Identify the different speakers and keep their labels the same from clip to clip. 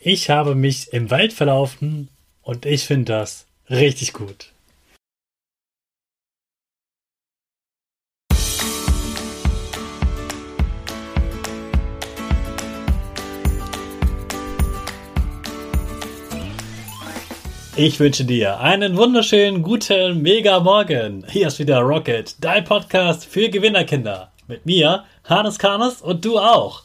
Speaker 1: Ich habe mich im Wald verlaufen und ich finde das richtig gut. Ich wünsche dir einen wunderschönen guten Mega Morgen. Hier ist wieder Rocket, dein Podcast für Gewinnerkinder. Mit mir, Hannes Karnes und du auch.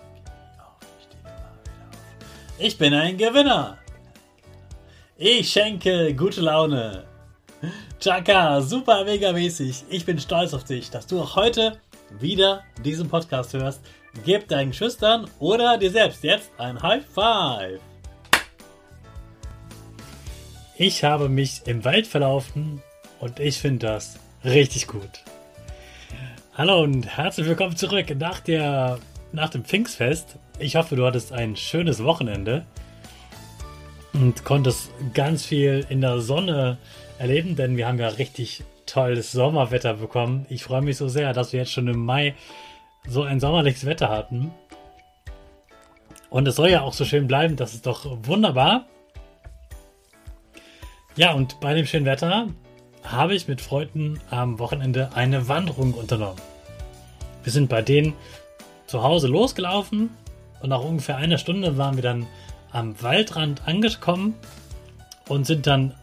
Speaker 1: Ich bin ein Gewinner. Ich schenke gute Laune. Chaka, super mega mäßig. Ich bin stolz auf dich, dass du auch heute wieder diesen Podcast hörst. Gib deinen Schüchtern oder dir selbst jetzt ein High Five. Ich habe mich im Wald verlaufen und ich finde das richtig gut. Hallo und herzlich willkommen zurück nach, der, nach dem Pfingstfest. Ich hoffe, du hattest ein schönes Wochenende und konntest ganz viel in der Sonne erleben, denn wir haben ja richtig tolles Sommerwetter bekommen. Ich freue mich so sehr, dass wir jetzt schon im Mai so ein sommerliches Wetter hatten. Und es soll ja auch so schön bleiben, das ist doch wunderbar. Ja, und bei dem schönen Wetter habe ich mit Freunden am Wochenende eine Wanderung unternommen. Wir sind bei denen zu Hause losgelaufen und nach ungefähr einer Stunde waren wir dann am Waldrand angekommen und sind dann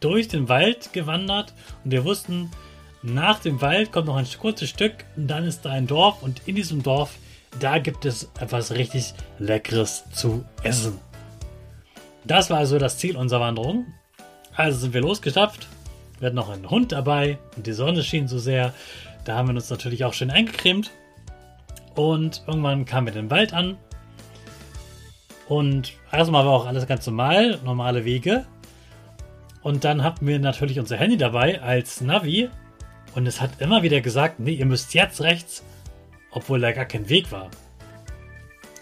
Speaker 1: durch den Wald gewandert und wir wussten, nach dem Wald kommt noch ein kurzes Stück und dann ist da ein Dorf und in diesem Dorf, da gibt es etwas richtig Leckeres zu essen. Das war also das Ziel unserer Wanderung. Also sind wir losgeschafft. Wir hatten noch einen Hund dabei und die Sonne schien so sehr. Da haben wir uns natürlich auch schön eingecremt. Und irgendwann kamen wir den Wald an. Und erstmal war auch alles ganz normal, normale Wege. Und dann hatten wir natürlich unser Handy dabei als Navi. Und es hat immer wieder gesagt, nee, ihr müsst jetzt rechts, obwohl da gar kein Weg war.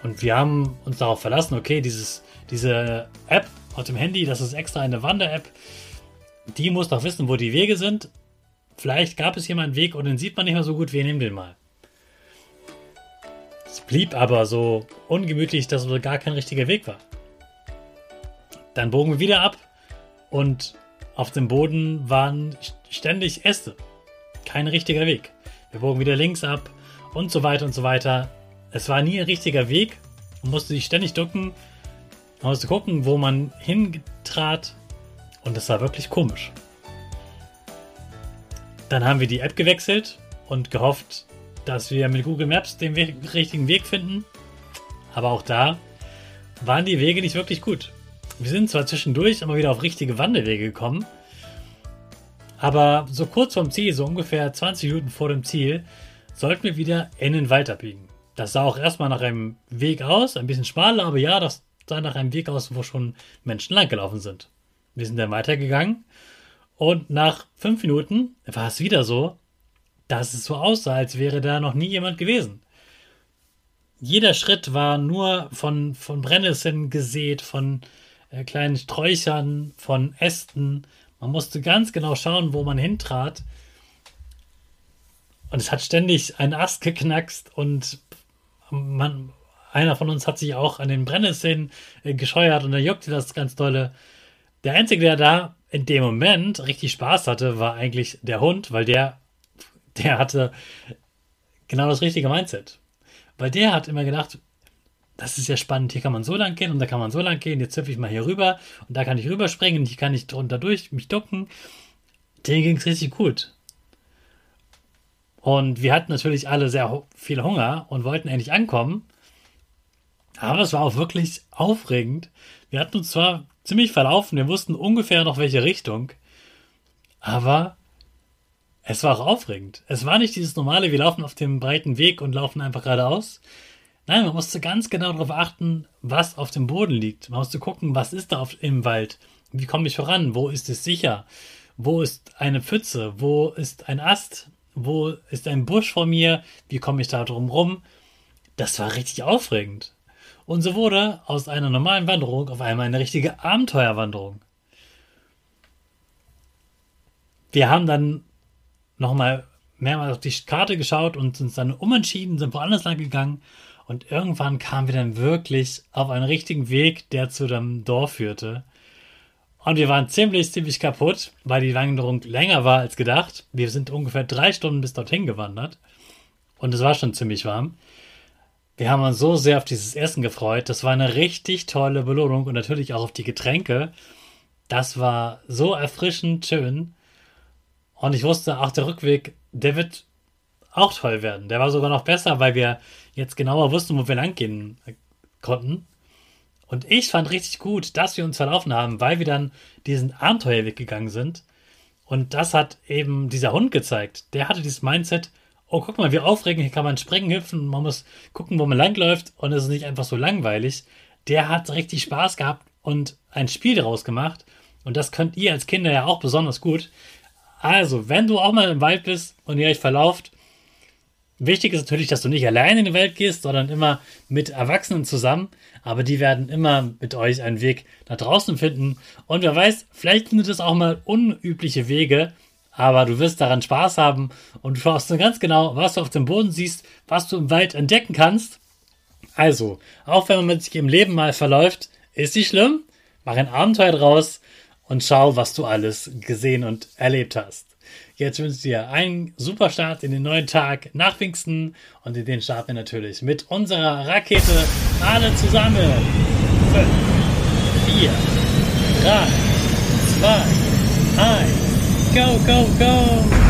Speaker 1: Und wir haben uns darauf verlassen, okay, dieses, diese App auf dem Handy, das ist extra eine Wander-App, die muss doch wissen, wo die Wege sind. Vielleicht gab es hier mal einen Weg und den sieht man nicht mehr so gut, wir nehmen den mal. Blieb aber so ungemütlich, dass es gar kein richtiger Weg war. Dann bogen wir wieder ab und auf dem Boden waren ständig Äste. Kein richtiger Weg. Wir bogen wieder links ab und so weiter und so weiter. Es war nie ein richtiger Weg. Man musste sich ständig ducken. Man musste gucken, wo man hintrat. Und es war wirklich komisch. Dann haben wir die App gewechselt und gehofft, dass wir mit Google Maps den Weg, richtigen Weg finden. Aber auch da waren die Wege nicht wirklich gut. Wir sind zwar zwischendurch immer wieder auf richtige Wanderwege gekommen, Aber so kurz vorm Ziel, so ungefähr 20 Minuten vor dem Ziel, sollten wir wieder in den Wald abbiegen. Das sah auch erstmal nach einem Weg aus, ein bisschen schmaler, aber ja, das sah nach einem Weg aus, wo schon Menschen langgelaufen sind. Wir sind dann weitergegangen und nach fünf Minuten war es wieder so, dass es so aussah, als wäre da noch nie jemand gewesen. Jeder Schritt war nur von, von Brennnesseln gesät, von äh, kleinen Sträuchern, von Ästen. Man musste ganz genau schauen, wo man hintrat. Und es hat ständig ein Ast geknackst und man, einer von uns hat sich auch an den Brennnesseln äh, gescheuert und da juckte das ganz dolle. Der Einzige, der da in dem Moment richtig Spaß hatte, war eigentlich der Hund, weil der, der hatte genau das richtige Mindset. Weil der hat immer gedacht, das ist ja spannend, hier kann man so lang gehen und da kann man so lang gehen, jetzt hüpfe ich mal hier rüber und da kann ich rüberspringen und hier kann ich drunter durch mich ducken. Denen ging es richtig gut. Und wir hatten natürlich alle sehr viel Hunger und wollten endlich ankommen. Aber es war auch wirklich aufregend. Wir hatten uns zwar ziemlich verlaufen, wir wussten ungefähr noch welche Richtung, aber es war auch aufregend. Es war nicht dieses normale, wir laufen auf dem breiten Weg und laufen einfach geradeaus. Nein, man musste ganz genau darauf achten, was auf dem Boden liegt. Man musste gucken, was ist da auf, im Wald? Wie komme ich voran? Wo ist es sicher? Wo ist eine Pfütze? Wo ist ein Ast? Wo ist ein Busch vor mir? Wie komme ich da drum rum? Das war richtig aufregend. Und so wurde aus einer normalen Wanderung auf einmal eine richtige Abenteuerwanderung. Wir haben dann nochmal mehrmals auf die Karte geschaut und uns dann umentschieden, sind woanders lang gegangen und irgendwann kamen wir dann wirklich auf einen richtigen Weg, der zu dem Dorf führte. Und wir waren ziemlich, ziemlich kaputt, weil die Wanderung länger war als gedacht. Wir sind ungefähr drei Stunden bis dorthin gewandert. Und es war schon ziemlich warm. Wir haben uns so sehr auf dieses Essen gefreut. Das war eine richtig tolle Belohnung und natürlich auch auf die Getränke. Das war so erfrischend schön. Und ich wusste, auch der Rückweg, der wird auch toll werden. Der war sogar noch besser, weil wir jetzt genauer wussten, wo wir langgehen konnten. Und ich fand richtig gut, dass wir uns verlaufen haben, weil wir dann diesen Abenteuerweg gegangen sind. Und das hat eben dieser Hund gezeigt. Der hatte dieses Mindset, oh, guck mal, wie aufregend, hier kann man springen, hüpfen, man muss gucken, wo man langläuft und es ist nicht einfach so langweilig. Der hat richtig Spaß gehabt und ein Spiel daraus gemacht. Und das könnt ihr als Kinder ja auch besonders gut. Also, wenn du auch mal im Wald bist und ihr euch verlauft, Wichtig ist natürlich, dass du nicht alleine in die Welt gehst, sondern immer mit Erwachsenen zusammen. Aber die werden immer mit euch einen Weg nach draußen finden. Und wer weiß, vielleicht findet es auch mal unübliche Wege. Aber du wirst daran Spaß haben und du schaust dann ganz genau, was du auf dem Boden siehst, was du im Wald entdecken kannst. Also, auch wenn man sich im Leben mal verläuft, ist nicht schlimm. Mach ein Abenteuer draus und schau, was du alles gesehen und erlebt hast. Jetzt wünsche ich dir einen super Start in den neuen Tag nach Pfingsten und in den starten wir natürlich mit unserer Rakete alle zusammen. 5, 4, 3, 2, 1, go, go, go!